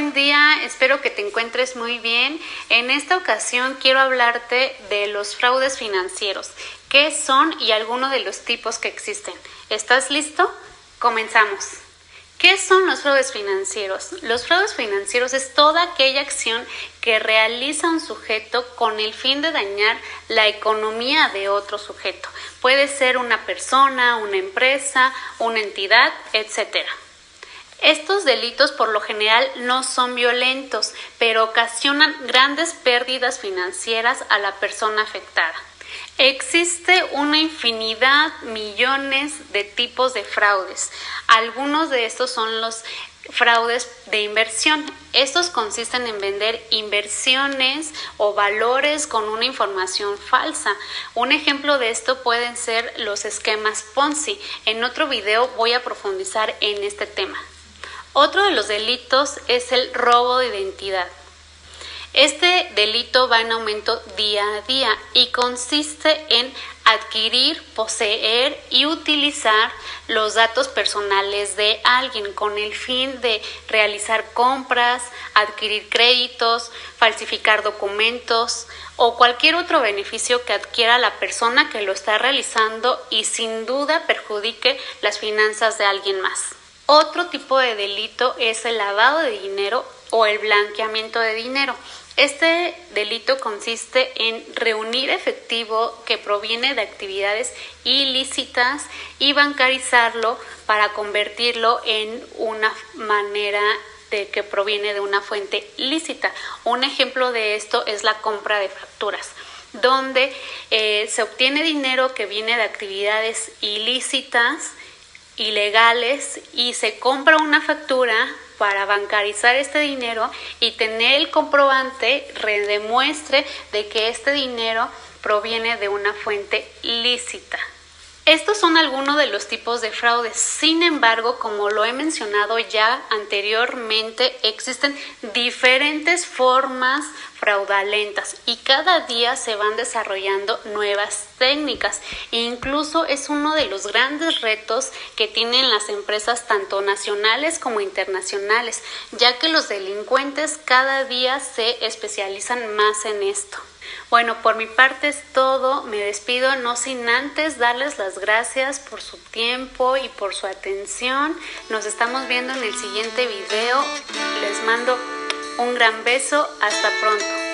buen día, espero que te encuentres muy bien. En esta ocasión quiero hablarte de los fraudes financieros, qué son y algunos de los tipos que existen. ¿Estás listo? Comenzamos. ¿Qué son los fraudes financieros? Los fraudes financieros es toda aquella acción que realiza un sujeto con el fin de dañar la economía de otro sujeto. Puede ser una persona, una empresa, una entidad, etcétera. Estos delitos por lo general no son violentos, pero ocasionan grandes pérdidas financieras a la persona afectada. Existe una infinidad, millones de tipos de fraudes. Algunos de estos son los fraudes de inversión. Estos consisten en vender inversiones o valores con una información falsa. Un ejemplo de esto pueden ser los esquemas Ponzi. En otro video voy a profundizar en este tema. Otro de los delitos es el robo de identidad. Este delito va en aumento día a día y consiste en adquirir, poseer y utilizar los datos personales de alguien con el fin de realizar compras, adquirir créditos, falsificar documentos o cualquier otro beneficio que adquiera la persona que lo está realizando y sin duda perjudique las finanzas de alguien más. Otro tipo de delito es el lavado de dinero o el blanqueamiento de dinero. Este delito consiste en reunir efectivo que proviene de actividades ilícitas y bancarizarlo para convertirlo en una manera de que proviene de una fuente lícita. Un ejemplo de esto es la compra de facturas donde eh, se obtiene dinero que viene de actividades ilícitas ilegales y se compra una factura para bancarizar este dinero y tener el comprobante redemuestre de que este dinero proviene de una fuente lícita. Estos son algunos de los tipos de fraudes. Sin embargo, como lo he mencionado ya anteriormente, existen diferentes formas fraudulentas y cada día se van desarrollando nuevas técnicas. E incluso es uno de los grandes retos que tienen las empresas tanto nacionales como internacionales, ya que los delincuentes cada día se especializan más en esto. Bueno, por mi parte es todo. Me despido no sin antes darles las gracias por su tiempo y por su atención. Nos estamos viendo en el siguiente video. Les mando un gran beso. Hasta pronto.